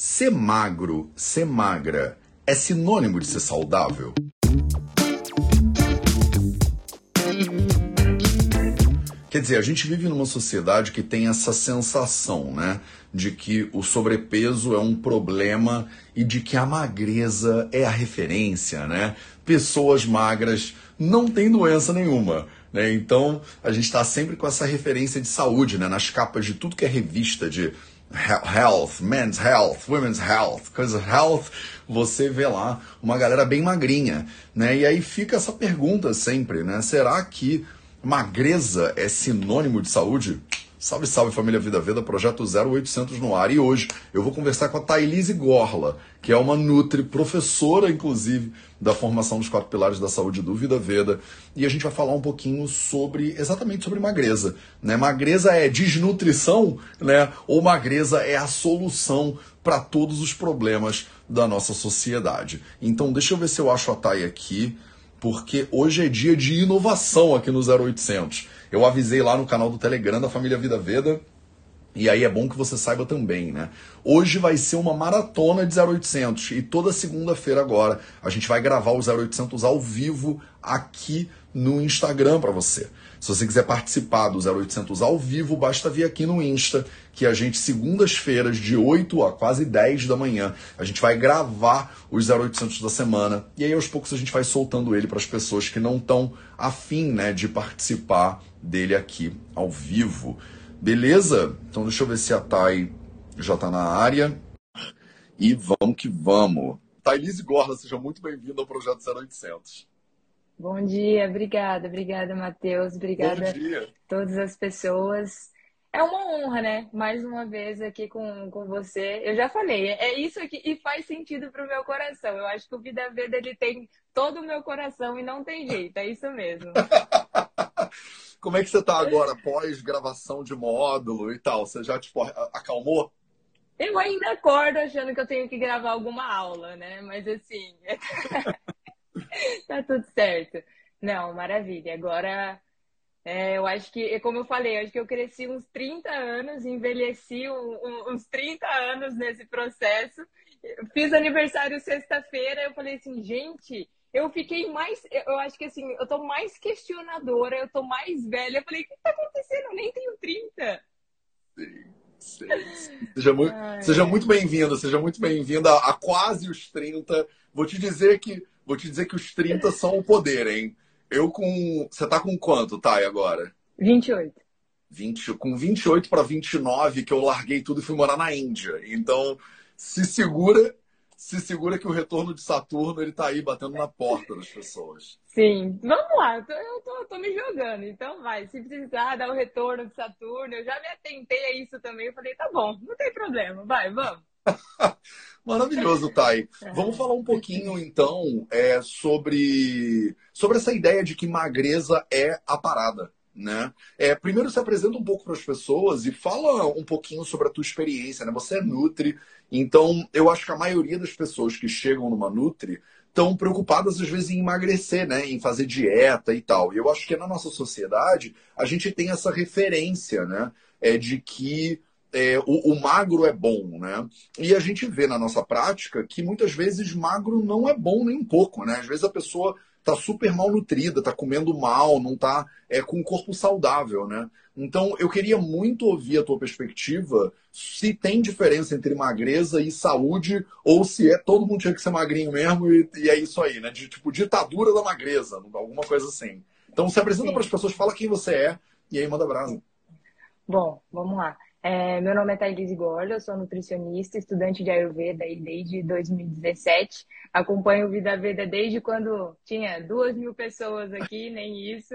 Ser magro, ser magra, é sinônimo de ser saudável? Quer dizer, a gente vive numa sociedade que tem essa sensação, né? De que o sobrepeso é um problema e de que a magreza é a referência, né? Pessoas magras não têm doença nenhuma. Né? Então, a gente está sempre com essa referência de saúde, né? Nas capas de tudo que é revista de health, men's health, women's health, coisa health, você vê lá uma galera bem magrinha, né? E aí fica essa pergunta sempre, né? Será que magreza é sinônimo de saúde? Salve, salve família Vida Veda, projeto 0800 no ar. E hoje eu vou conversar com a Thailise Gorla, que é uma Nutri, professora inclusive da formação dos quatro pilares da saúde do Vida Veda. E a gente vai falar um pouquinho sobre, exatamente sobre magreza. Né? Magreza é desnutrição, né? Ou magreza é a solução para todos os problemas da nossa sociedade. Então deixa eu ver se eu acho a Thay aqui porque hoje é dia de inovação aqui no 0800. Eu avisei lá no canal do Telegram da família Vida Veda. E aí é bom que você saiba também, né? Hoje vai ser uma maratona de 0800 e toda segunda-feira agora a gente vai gravar o 0800 ao vivo aqui no Instagram para você. Se você quiser participar do 0800 ao vivo, basta vir aqui no Insta, que a gente, segundas-feiras, de 8 a quase 10 da manhã, a gente vai gravar os 0800 da semana. E aí, aos poucos, a gente vai soltando ele para as pessoas que não estão afim né, de participar dele aqui ao vivo. Beleza? Então, deixa eu ver se a Thay já está na área. E vamos que vamos. Thailise Gorla, seja muito bem-vindo ao Projeto 0800. Bom dia, obrigada, obrigada, Matheus, obrigada a todas as pessoas. É uma honra, né? Mais uma vez aqui com, com você. Eu já falei, é isso aqui e faz sentido para o meu coração. Eu acho que o Vida Veda ele tem todo o meu coração e não tem jeito, é isso mesmo. Como é que você está agora, pós gravação de módulo e tal? Você já tipo, acalmou? Eu ainda acordo achando que eu tenho que gravar alguma aula, né? Mas assim. tá tudo certo. Não, maravilha. Agora, é, eu acho que, como eu falei, eu acho que eu cresci uns 30 anos, envelheci um, um, uns 30 anos nesse processo. Fiz aniversário sexta-feira, eu falei assim, gente, eu fiquei mais, eu acho que assim, eu tô mais questionadora, eu tô mais velha. Eu falei, o que tá acontecendo? Eu nem tenho 30. Sim. Seja muito, seja muito bem-vinda, seja muito bem-vinda a, a quase os 30. Vou te dizer que Vou te dizer que os 30 são o poder, hein? Eu com. Você tá com quanto, Thay, agora? 28. 20, com 28 para 29, que eu larguei tudo e fui morar na Índia. Então, se segura, se segura que o retorno de Saturno ele tá aí batendo na porta das pessoas. Sim, vamos lá, eu tô, eu tô, tô me jogando, então vai. Se precisar dar o retorno de Saturno, eu já me atentei a isso também. Eu falei, tá bom, não tem problema, vai, vamos. Maravilhoso, Thay. É. Vamos falar um pouquinho, então, é, sobre, sobre essa ideia de que magreza é a parada. Né? É, primeiro se apresenta um pouco para as pessoas e fala um pouquinho sobre a tua experiência. Né? Você é Nutri, então eu acho que a maioria das pessoas que chegam numa Nutri estão preocupadas às vezes em emagrecer, né? em fazer dieta e tal. E eu acho que na nossa sociedade a gente tem essa referência né? é, de que é, o, o, magro é bom, né? E a gente vê na nossa prática que muitas vezes magro não é bom nem um pouco, né? Às vezes a pessoa tá super mal nutrida, tá comendo mal, não tá é, com um corpo saudável, né? Então eu queria muito ouvir a tua perspectiva se tem diferença entre magreza e saúde ou se é todo mundo tinha que ser magrinho mesmo e, e é isso aí, né? De tipo ditadura da magreza, alguma coisa assim. Então se apresenta para as pessoas, fala quem você é e aí manda brasa. Bom, vamos lá. É, meu nome é Thaís Gorda, eu sou nutricionista, estudante de Ayurveda desde 2017. Acompanho o Vida Veda desde quando tinha duas mil pessoas aqui, nem isso.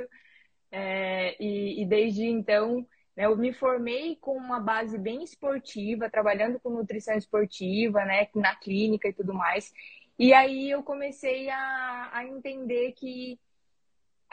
É, e, e, desde então né, eu me formei com uma base bem esportiva, trabalhando com nutrição esportiva, né, na clínica e tudo mais. E aí eu comecei a, a entender que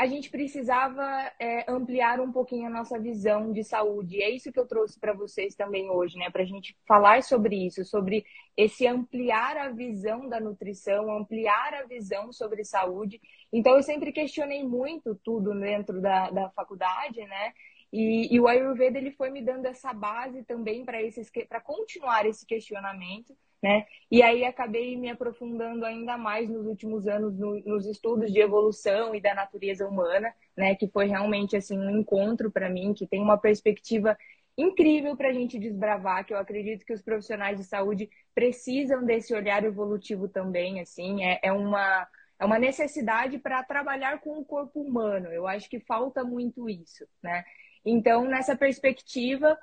a gente precisava é, ampliar um pouquinho a nossa visão de saúde. E é isso que eu trouxe para vocês também hoje, né? Para a gente falar sobre isso, sobre esse ampliar a visão da nutrição, ampliar a visão sobre saúde. Então, eu sempre questionei muito tudo dentro da, da faculdade, né? E, e, o Ayurveda ele foi me dando essa base também para continuar esse questionamento, né? E aí acabei me aprofundando ainda mais nos últimos anos no, nos estudos de evolução e da natureza humana, né? Que foi realmente assim um encontro para mim que tem uma perspectiva incrível para a gente desbravar, que eu acredito que os profissionais de saúde precisam desse olhar evolutivo também, assim, é, é uma é uma necessidade para trabalhar com o corpo humano. Eu acho que falta muito isso, né? Então, nessa perspectiva,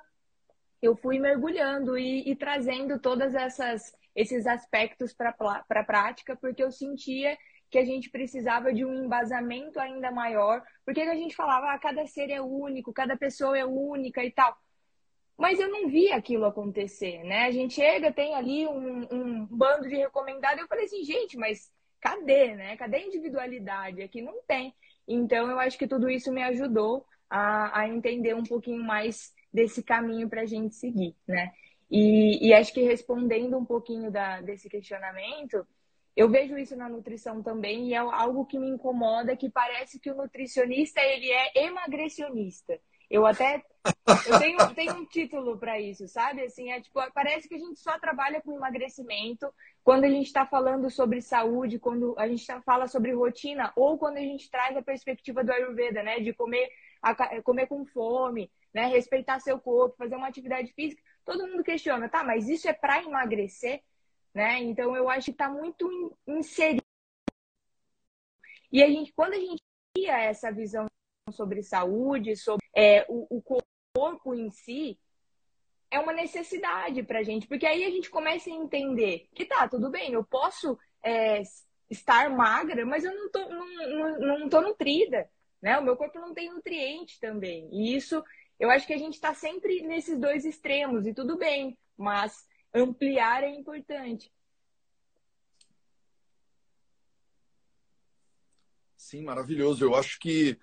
eu fui mergulhando e, e trazendo todas essas esses aspectos para a prática, porque eu sentia que a gente precisava de um embasamento ainda maior, porque a gente falava, ah, cada ser é único, cada pessoa é única e tal. Mas eu não vi aquilo acontecer, né? A gente chega, tem ali um, um bando de recomendados, eu falei assim, gente, mas cadê, né? Cadê a individualidade? Aqui não tem. Então, eu acho que tudo isso me ajudou a, a entender um pouquinho mais desse caminho para a gente seguir, né? E, e, acho que respondendo um pouquinho da, desse questionamento, eu vejo isso na nutrição também e é algo que me incomoda, que parece que o nutricionista ele é emagrecionista. Eu até eu tenho, tenho um título para isso, sabe? Assim, é tipo, parece que a gente só trabalha com emagrecimento quando a gente está falando sobre saúde, quando a gente tá, fala sobre rotina, ou quando a gente traz a perspectiva do Ayurveda, né? De comer, comer com fome, né? Respeitar seu corpo, fazer uma atividade física. Todo mundo questiona, tá, mas isso é para emagrecer, né? Então eu acho que está muito inserido. E a gente, quando a gente cria essa visão sobre saúde, sobre é, o, o corpo em si, é uma necessidade para a gente, porque aí a gente começa a entender que tá, tudo bem, eu posso é, estar magra, mas eu não tô, não, não, não tô nutrida, né? O meu corpo não tem nutriente também. E isso, eu acho que a gente está sempre nesses dois extremos, e tudo bem, mas ampliar é importante. Sim, maravilhoso. Eu acho que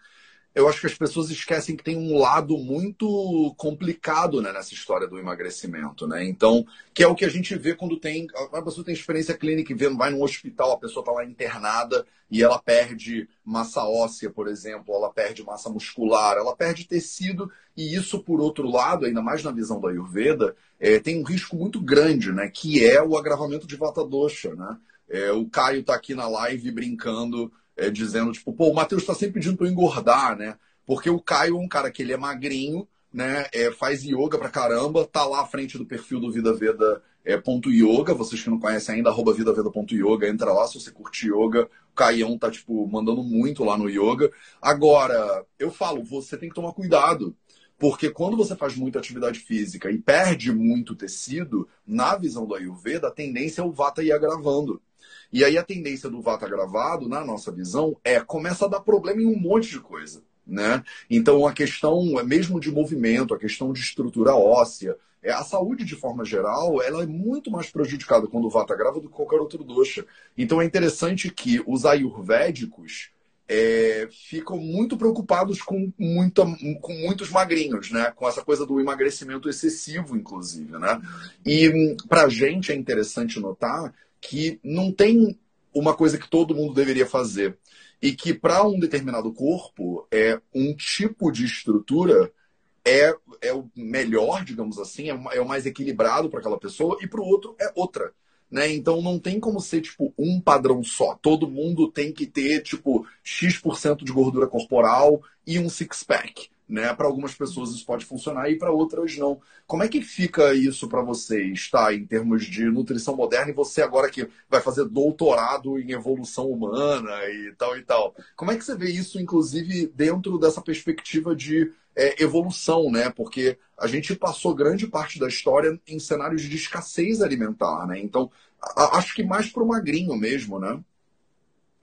eu acho que as pessoas esquecem que tem um lado muito complicado né, nessa história do emagrecimento, né? Então, que é o que a gente vê quando tem. A pessoa tem experiência clínica e vai num hospital, a pessoa está lá internada e ela perde massa óssea, por exemplo, ela perde massa muscular, ela perde tecido, e isso, por outro lado, ainda mais na visão da Ayurveda, é, tem um risco muito grande, né? Que é o agravamento de vata dosha, né? É, o Caio está aqui na live brincando é, dizendo, tipo, pô, o Matheus está sempre pedindo para eu engordar, né? Porque o Caio é um cara que ele é magrinho, né? É, faz yoga pra caramba, tá lá à frente do perfil do Vida Veda é, ponto yoga, vocês que não conhecem ainda, arroba vidaveda.yoga, entra lá se você curte yoga. O Caião tá, tipo, mandando muito lá no yoga. Agora, eu falo, você tem que tomar cuidado. Porque quando você faz muita atividade física e perde muito tecido, na visão do Ayurveda, a tendência é o Vata ir agravando. E aí a tendência do Vata gravado, na nossa visão, é começa a dar problema em um monte de coisa. Né? Então a questão mesmo de movimento, a questão de estrutura óssea, é, a saúde de forma geral, ela é muito mais prejudicada quando o Vata grava do que qualquer outro dosha. Então é interessante que os ayurvédicos é, ficam muito preocupados com, muita, com muitos magrinhos, né? Com essa coisa do emagrecimento excessivo, inclusive, né? E para a gente é interessante notar que não tem uma coisa que todo mundo deveria fazer. E que para um determinado corpo, é um tipo de estrutura é, é o melhor, digamos assim, é, é o mais equilibrado para aquela pessoa, e para o outro é outra. Né? Então não tem como ser tipo um padrão só. Todo mundo tem que ter tipo X% de gordura corporal e um six-pack né? Para algumas pessoas isso pode funcionar e para outras não. Como é que fica isso para vocês, tá? Em termos de nutrição moderna e você agora que vai fazer doutorado em evolução humana e tal e tal. Como é que você vê isso, inclusive, dentro dessa perspectiva de é, evolução, né? Porque a gente passou grande parte da história em cenários de escassez alimentar, né? Então, a, acho que mais para o magrinho mesmo, né?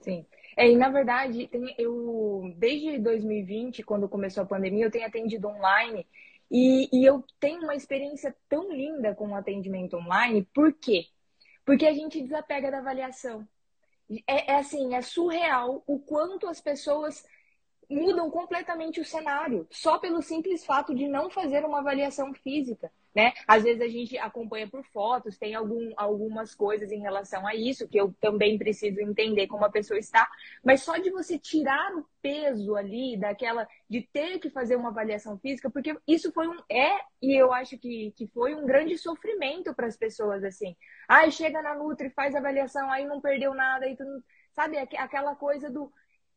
Sim. É, e na verdade, tem, eu desde 2020, quando começou a pandemia, eu tenho atendido online e, e eu tenho uma experiência tão linda com o atendimento online. Por quê? Porque a gente desapega da avaliação. É, é assim, é surreal o quanto as pessoas mudam completamente o cenário, só pelo simples fato de não fazer uma avaliação física. Né? Às vezes a gente acompanha por fotos, tem algum, algumas coisas em relação a isso que eu também preciso entender como a pessoa está, mas só de você tirar o peso ali daquela de ter que fazer uma avaliação física, porque isso foi um é e eu acho que, que foi um grande sofrimento para as pessoas assim. Ai, chega na Nutri, faz avaliação, aí não perdeu nada, aí tu não, sabe aquela coisa do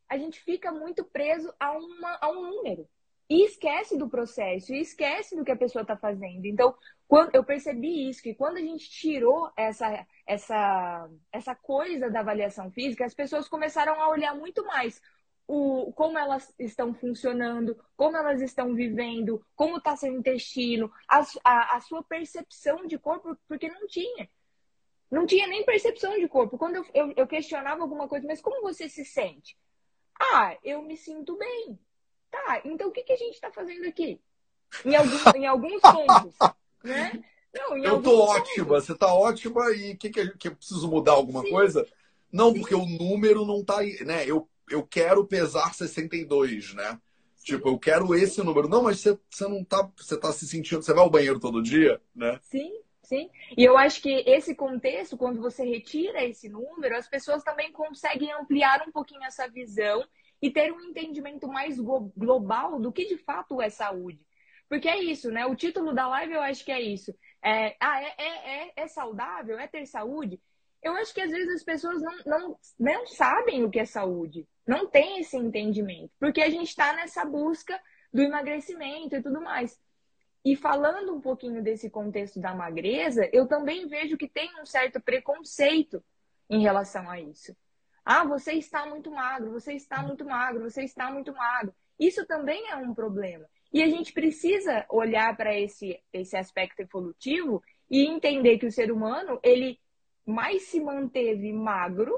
a gente fica muito preso a, uma, a um número e esquece do processo, e esquece do que a pessoa está fazendo. Então, quando eu percebi isso, que quando a gente tirou essa, essa, essa coisa da avaliação física, as pessoas começaram a olhar muito mais o, como elas estão funcionando, como elas estão vivendo, como está seu intestino, a, a, a, sua percepção de corpo, porque não tinha. Não tinha nem percepção de corpo. Quando eu, eu, eu questionava alguma coisa, mas como você se sente? Ah, eu me sinto bem. Tá, então o que, que a gente está fazendo aqui? Em, algum, em alguns pontos, né? Não, eu tô ótima, você tá ótima e o que, que, que eu preciso mudar alguma Sim. coisa? Não, Sim. porque o número não tá aí, né? Eu, eu quero pesar 62, né? Sim. Tipo, eu quero esse número. Não, mas você, você não tá. Você tá se sentindo. Você vai ao banheiro todo dia, né? Sim, sim. E eu acho que esse contexto, quando você retira esse número, as pessoas também conseguem ampliar um pouquinho essa visão e ter um entendimento mais global do que de fato é saúde. Porque é isso, né? O título da live eu acho que é isso. É, ah, é, é, é, é saudável? É ter saúde? Eu acho que às vezes as pessoas não, não, não sabem o que é saúde, não tem esse entendimento, porque a gente está nessa busca do emagrecimento e tudo mais. E falando um pouquinho desse contexto da magreza, eu também vejo que tem um certo preconceito em relação a isso. Ah, você está muito magro, você está muito magro, você está muito magro. Isso também é um problema. E a gente precisa olhar para esse, esse aspecto evolutivo e entender que o ser humano, ele mais se manteve magro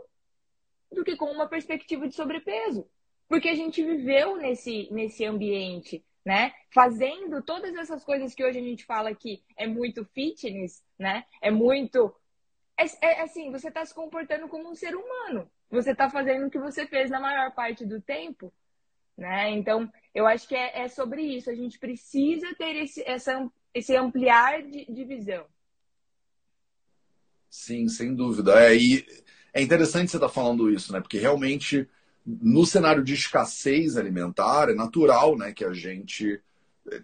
do que com uma perspectiva de sobrepeso. Porque a gente viveu nesse, nesse ambiente, né? Fazendo todas essas coisas que hoje a gente fala que é muito fitness, né? É muito. É, é assim, você está se comportando como um ser humano você está fazendo o que você fez na maior parte do tempo, né? Então, eu acho que é, é sobre isso. A gente precisa ter esse, essa, esse ampliar de, de visão. Sim, sem dúvida. É, e é interessante você estar tá falando isso, né? Porque realmente, no cenário de escassez alimentar, é natural né, que a gente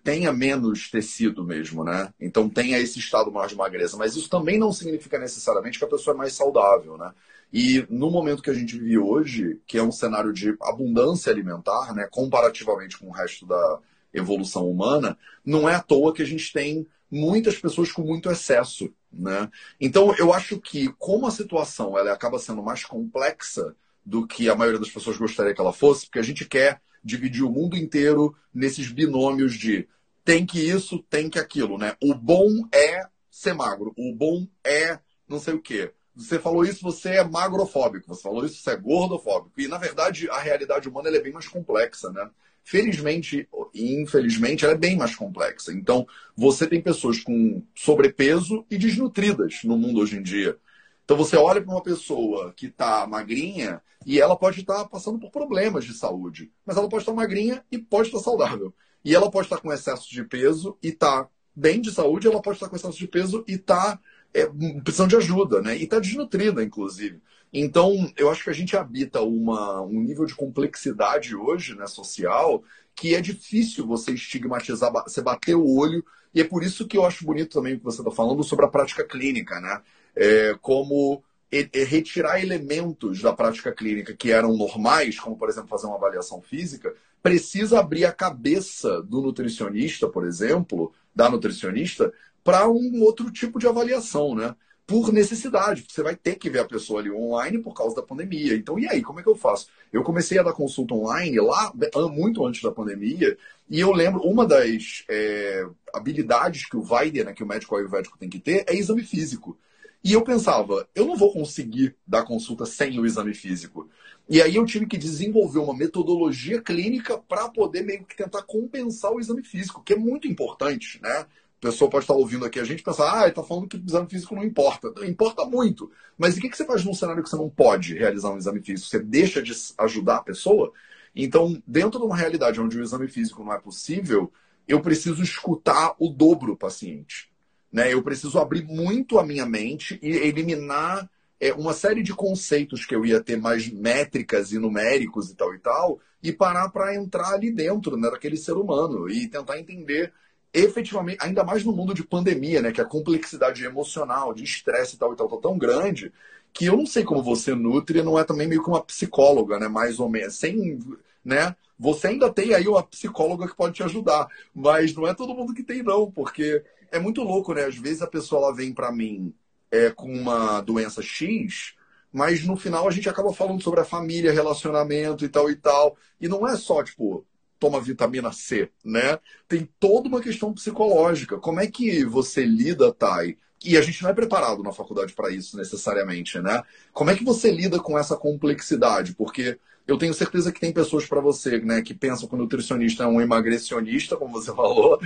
tenha menos tecido mesmo, né? Então tenha esse estado mais de magreza. Mas isso também não significa necessariamente que a pessoa é mais saudável, né? E no momento que a gente vive hoje, que é um cenário de abundância alimentar, né, comparativamente com o resto da evolução humana, não é à toa que a gente tem muitas pessoas com muito excesso, né? Então eu acho que como a situação ela acaba sendo mais complexa do que a maioria das pessoas gostaria que ela fosse, porque a gente quer dividir o mundo inteiro nesses binômios de tem que isso, tem que aquilo, né? O bom é ser magro, o bom é não sei o quê você falou isso, você é magrofóbico. Você falou isso, você é gordofóbico. E, na verdade, a realidade humana é bem mais complexa, né? Felizmente e infelizmente, ela é bem mais complexa. Então, você tem pessoas com sobrepeso e desnutridas no mundo hoje em dia. Então, você olha para uma pessoa que está magrinha e ela pode estar tá passando por problemas de saúde. Mas ela pode estar tá magrinha e pode estar tá saudável. E ela pode estar tá com excesso de peso e está bem de saúde, ela pode estar com excesso de peso e está é, precisam de ajuda, né? E está desnutrida, inclusive. Então, eu acho que a gente habita uma, um nível de complexidade hoje, né, social, que é difícil você estigmatizar, você bater o olho, e é por isso que eu acho bonito também o que você está falando sobre a prática clínica, né? É, como retirar elementos da prática clínica que eram normais, como por exemplo fazer uma avaliação física, precisa abrir a cabeça do nutricionista, por exemplo, da nutricionista, para um outro tipo de avaliação, né? Por necessidade, você vai ter que ver a pessoa ali online por causa da pandemia. Então, e aí, como é que eu faço? Eu comecei a dar consulta online lá muito antes da pandemia, e eu lembro, uma das é, habilidades que o Weider, né, que o médico ayurvédico tem que ter, é exame físico. E eu pensava, eu não vou conseguir dar consulta sem o exame físico. E aí eu tive que desenvolver uma metodologia clínica para poder meio que tentar compensar o exame físico, que é muito importante, né? Pessoa pode estar ouvindo aqui a gente pensar, ah, ele está falando que o exame físico não importa. Importa muito. Mas o que, você faz num cenário que você não pode realizar um exame físico? Você deixa de ajudar a pessoa? Então, dentro de uma realidade onde o exame físico não é possível, eu preciso escutar o dobro o paciente. Né? Eu preciso abrir muito a minha mente e eliminar é, uma série de conceitos que eu ia ter mais métricas e numéricos e tal e tal, e parar para entrar ali dentro né, daquele ser humano e tentar entender efetivamente, ainda mais no mundo de pandemia, né, que a complexidade emocional, de estresse e tal e tal, tá tão grande, que eu não sei como você nutre, não é também meio que uma psicóloga, né, mais ou menos, sem, né, você ainda tem aí uma psicóloga que pode te ajudar, mas não é todo mundo que tem não, porque é muito louco, né? Às vezes a pessoa ela vem para mim é, com uma doença X, mas no final a gente acaba falando sobre a família, relacionamento e tal e tal. E não é só, tipo, toma vitamina C, né? Tem toda uma questão psicológica. Como é que você lida, Thay? E a gente não é preparado na faculdade para isso necessariamente, né? Como é que você lida com essa complexidade? Porque eu tenho certeza que tem pessoas para você, né, que pensam que o nutricionista é um emagrecionista, como você falou,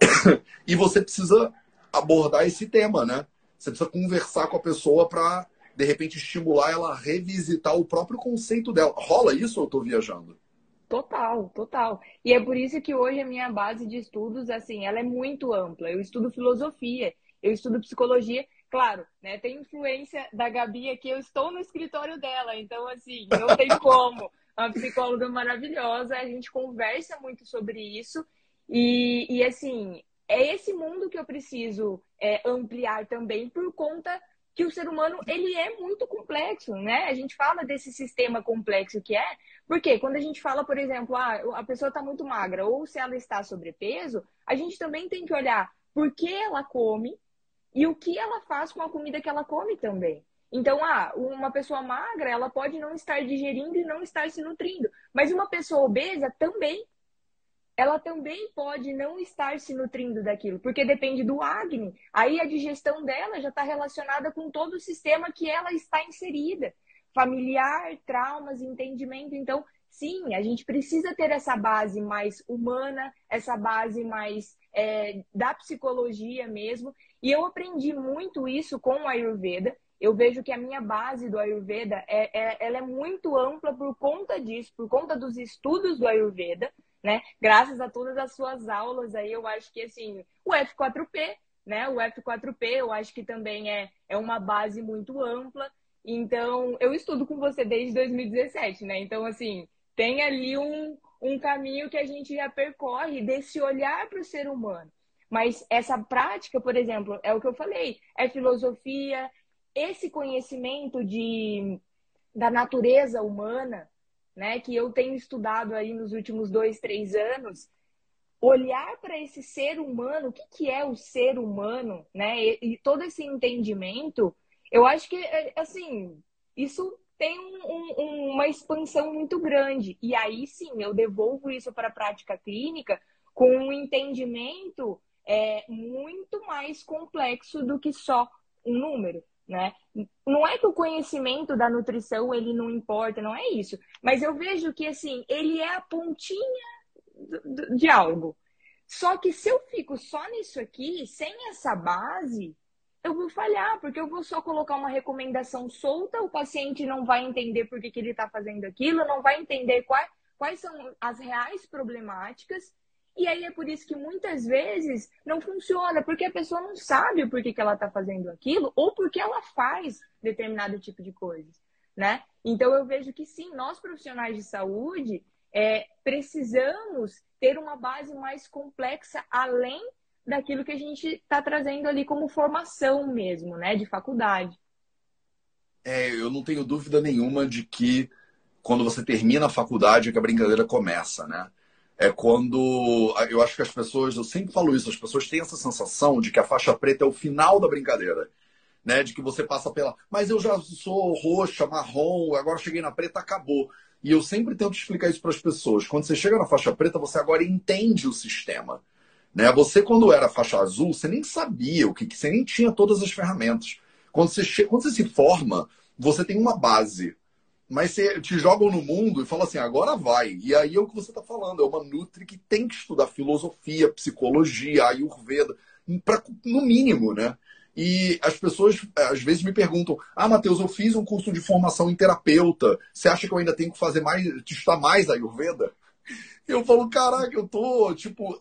e você precisa abordar esse tema, né? Você precisa conversar com a pessoa para, de repente, estimular ela a revisitar o próprio conceito dela. Rola isso ou eu estou viajando? Total, total. E é por isso que hoje a minha base de estudos, assim, ela é muito ampla. Eu estudo filosofia, eu estudo psicologia Claro, né? Tem influência da Gabi aqui, eu estou no escritório dela, então assim, não tem como. Uma psicóloga maravilhosa, a gente conversa muito sobre isso. E, e assim, é esse mundo que eu preciso é, ampliar também por conta que o ser humano ele é muito complexo, né? A gente fala desse sistema complexo que é, porque quando a gente fala, por exemplo, ah, a pessoa está muito magra ou se ela está sobrepeso, a gente também tem que olhar por que ela come, e o que ela faz com a comida que ela come também. Então, ah, uma pessoa magra, ela pode não estar digerindo e não estar se nutrindo, mas uma pessoa obesa também. Ela também pode não estar se nutrindo daquilo, porque depende do acne. Aí a digestão dela já está relacionada com todo o sistema que ela está inserida. Familiar, traumas, entendimento. Então, sim, a gente precisa ter essa base mais humana, essa base mais é, da psicologia mesmo. E eu aprendi muito isso com o Ayurveda. Eu vejo que a minha base do Ayurveda é, é, ela é muito ampla por conta disso, por conta dos estudos do Ayurveda, né? Graças a todas as suas aulas aí, eu acho que assim, o F4P, né? O F4P, eu acho que também é, é uma base muito ampla. Então, eu estudo com você desde 2017, né? Então, assim, tem ali um, um caminho que a gente já percorre desse olhar para o ser humano. Mas essa prática, por exemplo, é o que eu falei, é filosofia, esse conhecimento de, da natureza humana, né, que eu tenho estudado aí nos últimos dois, três anos, olhar para esse ser humano, o que, que é o ser humano, né, e, e todo esse entendimento, eu acho que, é, assim, isso tem um, um, uma expansão muito grande. E aí sim, eu devolvo isso para a prática clínica com um entendimento é, muito mais complexo do que só um número. Né? Não é que o conhecimento da nutrição ele não importa, não é isso. Mas eu vejo que assim ele é a pontinha de algo. Só que se eu fico só nisso aqui, sem essa base, eu vou falhar, porque eu vou só colocar uma recomendação solta, o paciente não vai entender por que, que ele está fazendo aquilo, não vai entender quais, quais são as reais problemáticas. E aí é por isso que muitas vezes não funciona, porque a pessoa não sabe porquê que ela está fazendo aquilo ou porque ela faz determinado tipo de coisas, né? Então eu vejo que sim, nós profissionais de saúde é, precisamos ter uma base mais complexa além daquilo que a gente está trazendo ali como formação mesmo, né, de faculdade. É, eu não tenho dúvida nenhuma de que quando você termina a faculdade é que a brincadeira começa, né? É quando eu acho que as pessoas, eu sempre falo isso, as pessoas têm essa sensação de que a faixa preta é o final da brincadeira, né? De que você passa pela, mas eu já sou roxa, marrom, agora cheguei na preta, acabou. E eu sempre tento explicar isso para as pessoas. Quando você chega na faixa preta, você agora entende o sistema. Né? Você, quando era faixa azul, você nem sabia o que, você nem tinha todas as ferramentas. Quando você, che... quando você se forma, você tem uma base. Mas você te jogam no mundo e fala assim, agora vai. E aí é o que você está falando, é uma Nutri que tem que estudar filosofia, psicologia, Ayurveda, pra, no mínimo, né? E as pessoas às vezes me perguntam: Ah, Matheus, eu fiz um curso de formação em terapeuta. Você acha que eu ainda tenho que fazer mais, estudar mais Ayurveda? Eu falo, caraca, eu tô, tipo,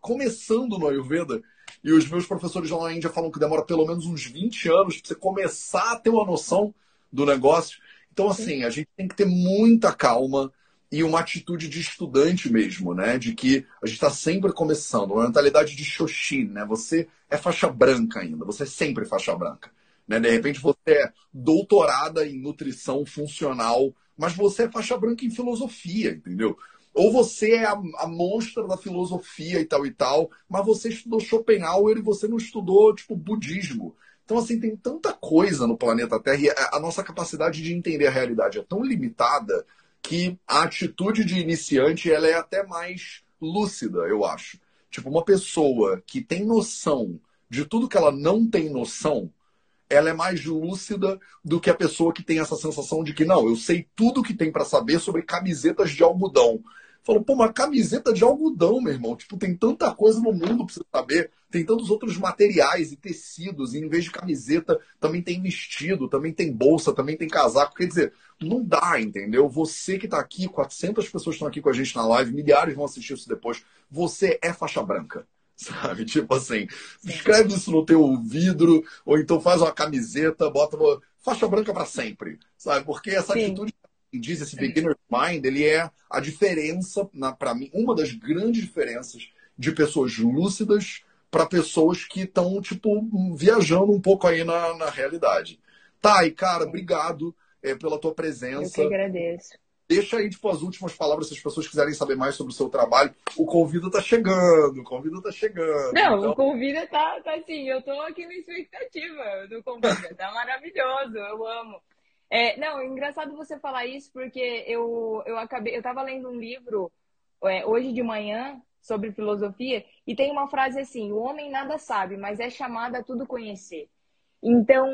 começando no Ayurveda. E os meus professores lá na Índia falam que demora pelo menos uns 20 anos para você começar a ter uma noção do negócio. Então, assim, a gente tem que ter muita calma e uma atitude de estudante mesmo, né? De que a gente está sempre começando, uma mentalidade de Shoshin, né? Você é faixa branca ainda, você é sempre faixa branca. Né? De repente você é doutorada em nutrição funcional, mas você é faixa branca em filosofia, entendeu? Ou você é a, a monstra da filosofia e tal e tal, mas você estudou Schopenhauer e você não estudou, tipo, budismo. Então, assim, tem tanta coisa no planeta Terra e a nossa capacidade de entender a realidade é tão limitada que a atitude de iniciante ela é até mais lúcida, eu acho. Tipo, uma pessoa que tem noção de tudo que ela não tem noção, ela é mais lúcida do que a pessoa que tem essa sensação de que não, eu sei tudo que tem para saber sobre camisetas de algodão. Falou, pô, uma camiseta de algodão, meu irmão. Tipo, tem tanta coisa no mundo pra você saber. Tem tantos outros materiais e tecidos. E em vez de camiseta, também tem vestido, também tem bolsa, também tem casaco. Quer dizer, não dá, entendeu? Você que tá aqui, 400 pessoas estão aqui com a gente na live, milhares vão assistir isso depois. Você é faixa branca sabe? Tipo assim, escreve isso no teu vidro, ou então faz uma camiseta, bota uma faixa branca para sempre, sabe? Porque essa Sim. atitude diz esse beginner mind, ele é a diferença, para mim, uma das grandes diferenças de pessoas lúcidas para pessoas que estão, tipo, viajando um pouco aí na, na realidade. Tá, e cara, obrigado é, pela tua presença. Eu que agradeço. Deixa aí, tipo, as últimas palavras, se as pessoas quiserem saber mais sobre o seu trabalho. O convida tá chegando, o convida tá chegando. Não, então... o convida tá, tá assim, eu tô aqui na expectativa do convida. Tá maravilhoso, eu amo. É, não, é engraçado você falar isso, porque eu, eu acabei, eu tava lendo um livro é, hoje de manhã sobre filosofia, e tem uma frase assim: o homem nada sabe, mas é chamado a tudo conhecer. Então,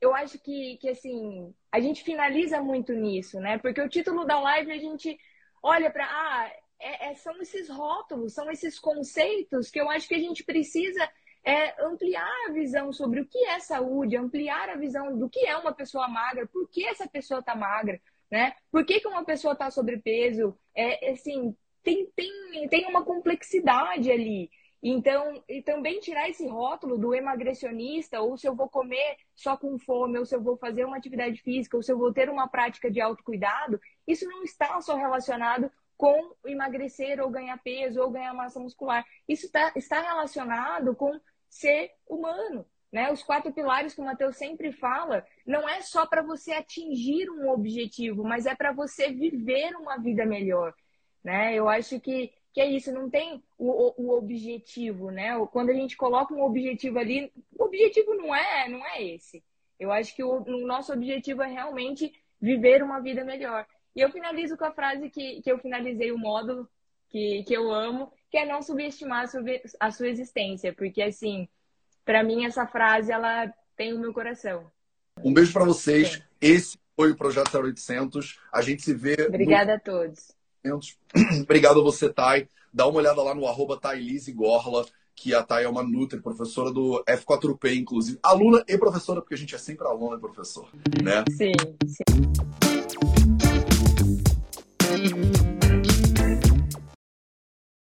eu acho que, que assim, a gente finaliza muito nisso, né? Porque o título da live a gente olha para. Ah, é, é, são esses rótulos, são esses conceitos que eu acho que a gente precisa é, ampliar a visão sobre o que é saúde, ampliar a visão do que é uma pessoa magra, por que essa pessoa está magra, né? Por que, que uma pessoa está sobrepeso? É, assim, tem, tem, tem uma complexidade ali. Então, e também tirar esse rótulo do emagrecionista, ou se eu vou comer só com fome, ou se eu vou fazer uma atividade física, ou se eu vou ter uma prática de autocuidado, isso não está só relacionado com emagrecer ou ganhar peso ou ganhar massa muscular. Isso tá, está relacionado com ser humano. Né? Os quatro pilares que o Matheus sempre fala não é só para você atingir um objetivo, mas é para você viver uma vida melhor. Né? Eu acho que que é isso, não tem o, o, objetivo, né? Quando a gente coloca um objetivo ali, o objetivo não é, não é esse. Eu acho que o, o nosso objetivo é realmente viver uma vida melhor. E eu finalizo com a frase que, que eu finalizei o módulo, que, que eu amo, que é não subestimar a sua, existência, porque assim, para mim essa frase ela tem o meu coração. Um beijo para vocês. Sim. Esse foi o Projeto 0800. A gente se vê. Obrigada no... a todos. Obrigado a você, Thay. Dá uma olhada lá no arroba Gorla, que a Thay é uma Nutri, professora do F4P, inclusive. Aluna e professora, porque a gente é sempre aluna e professor, né? Sim, sim.